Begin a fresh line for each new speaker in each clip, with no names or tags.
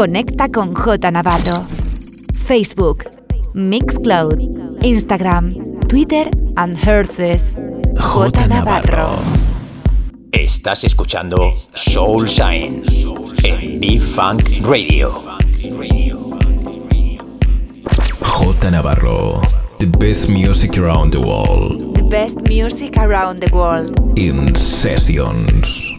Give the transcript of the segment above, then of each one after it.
Conecta con J Navarro. Facebook, Mixcloud, Instagram, Twitter and Herces. J Navarro.
Estás escuchando Soul Shine en B-Funk Radio.
J Navarro. The best music around the world.
The best music around the world.
In sessions.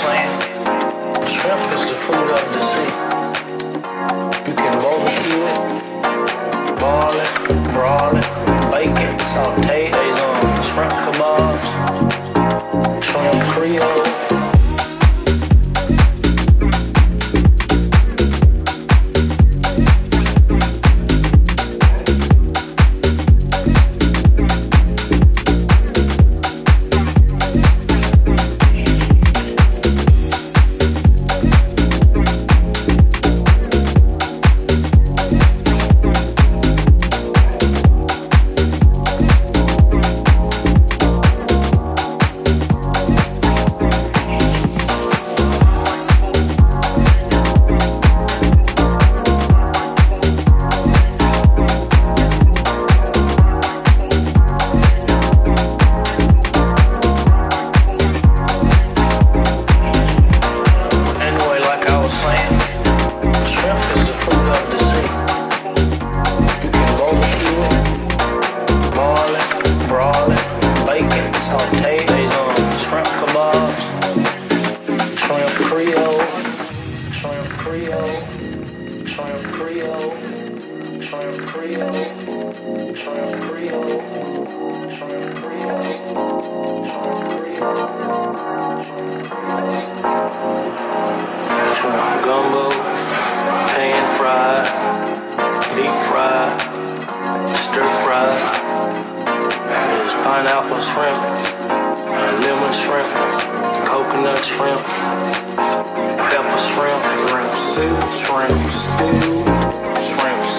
Shrimp is the food of the sea.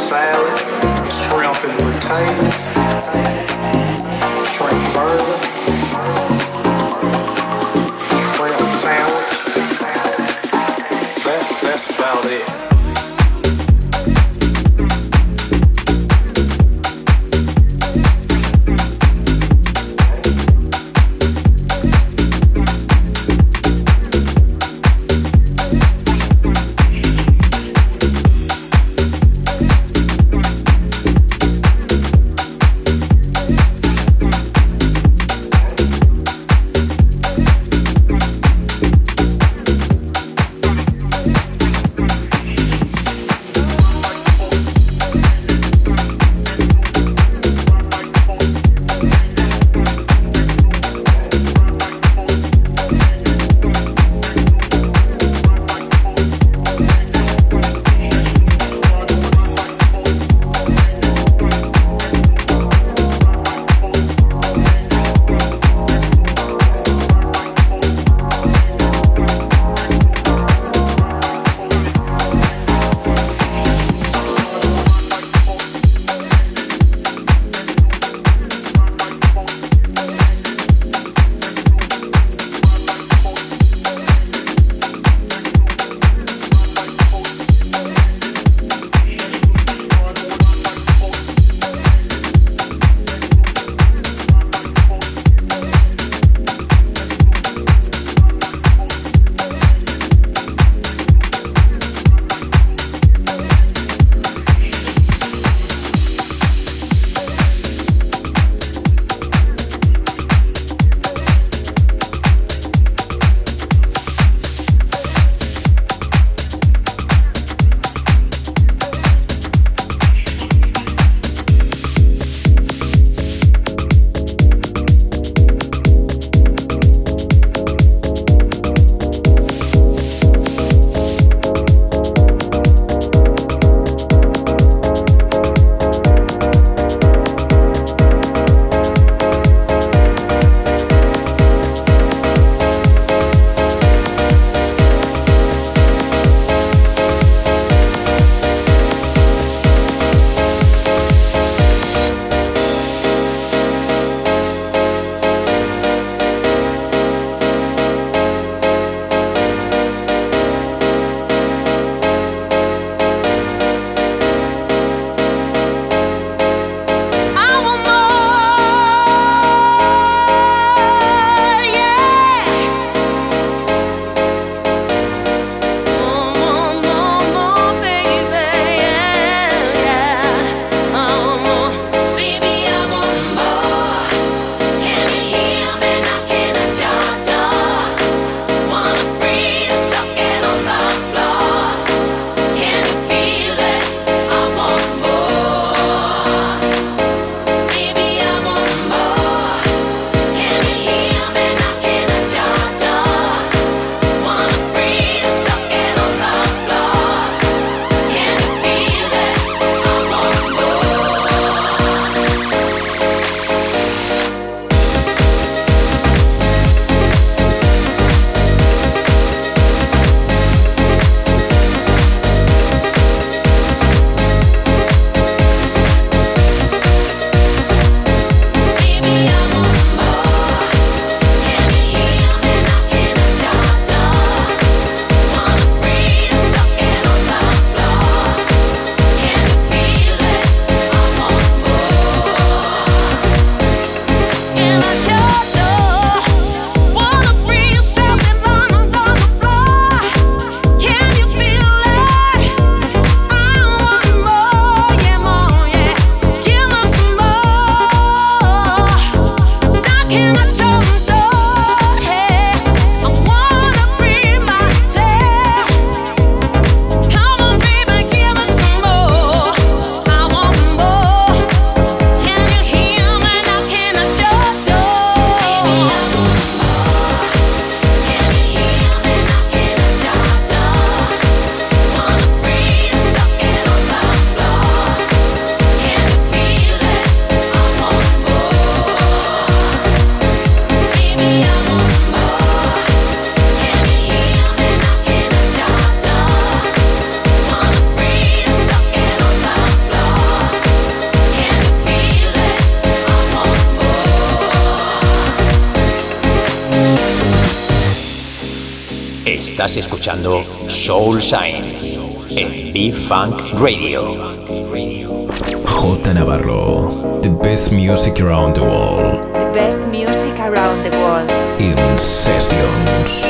salad, shrimp and potatoes, shrimp burger, shrimp sandwich. That's, that's about it.
Estás escuchando Soul Shine en B-Funk Radio.
J Navarro, the best music around the world.
Best music around the world.
In sessions.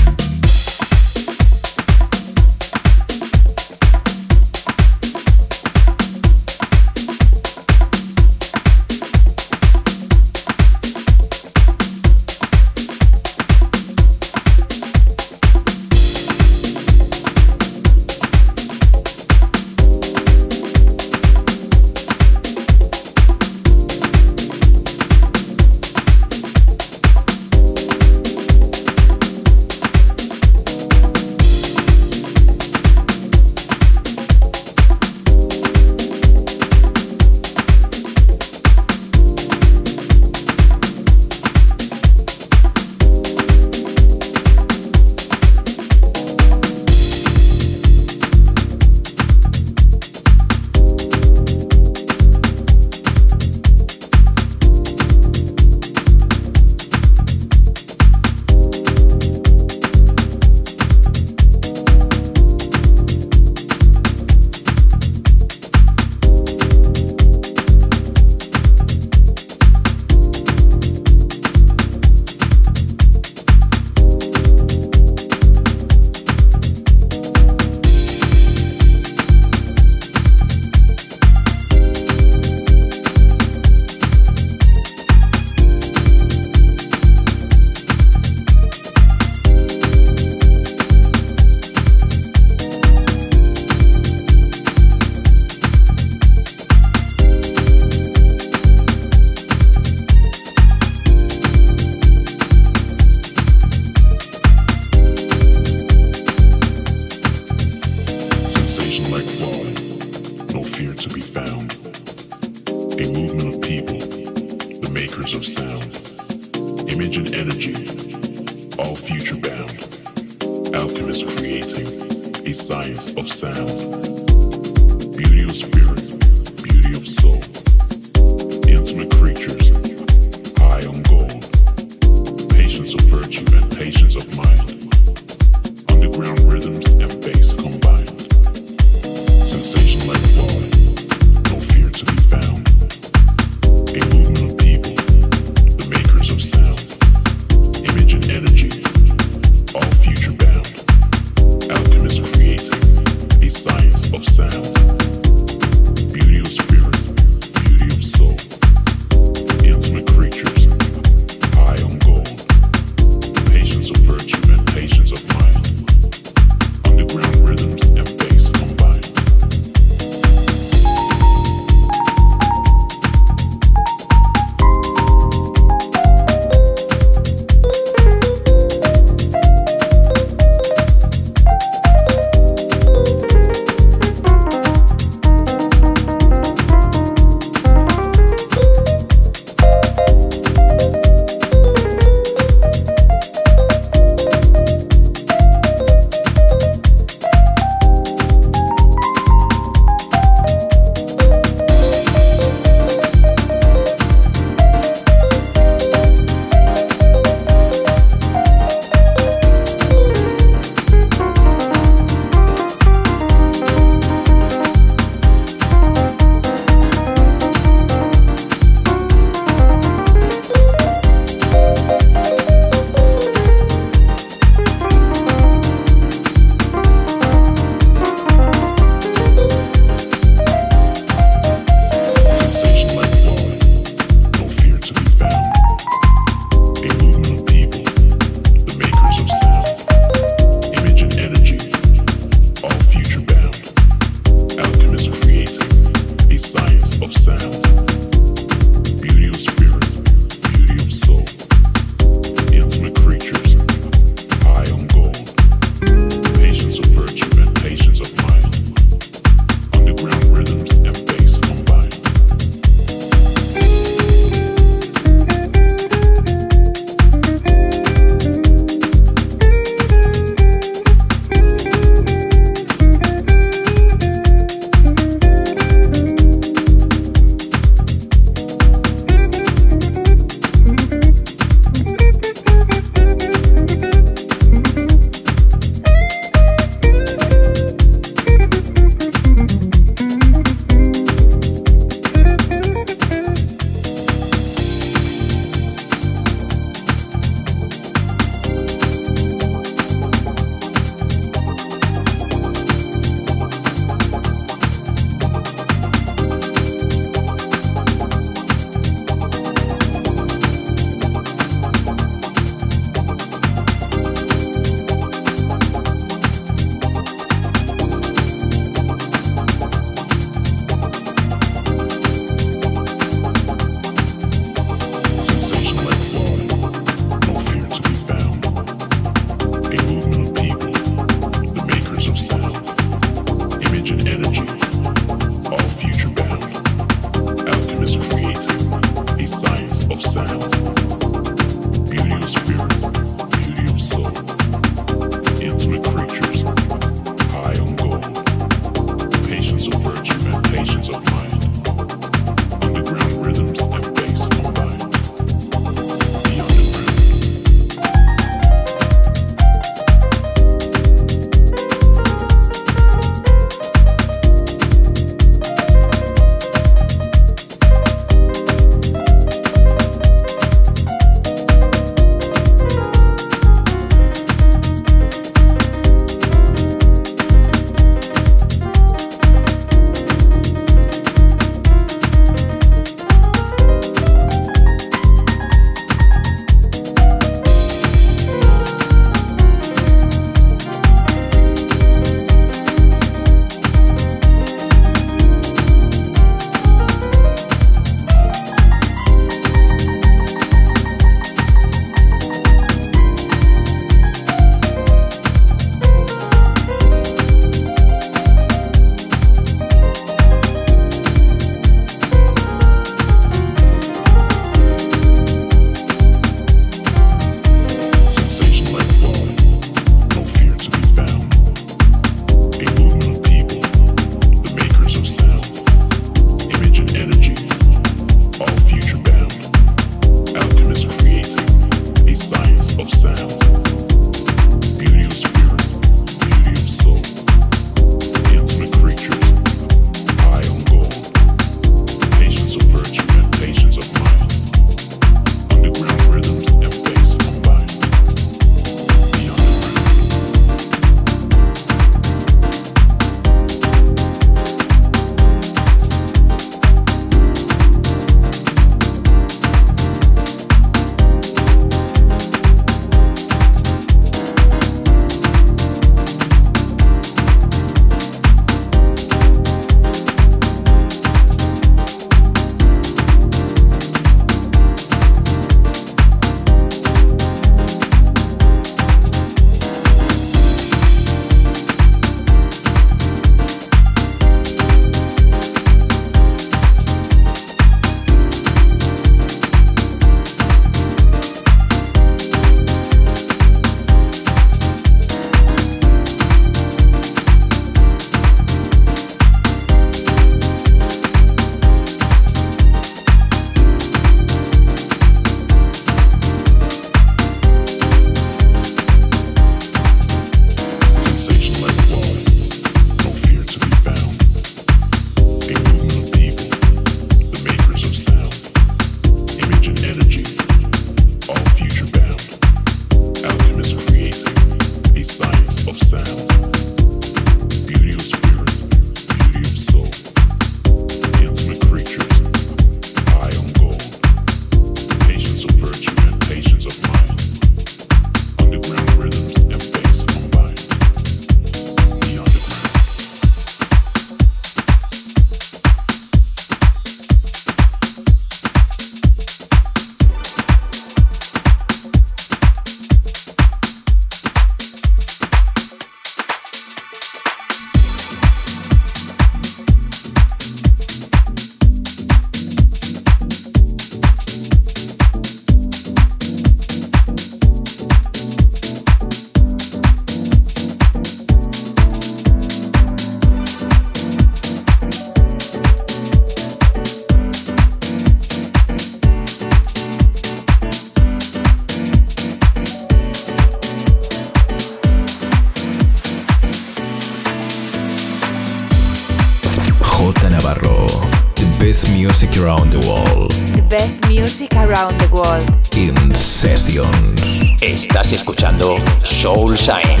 Soul Sign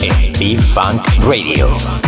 en B-Funk Radio.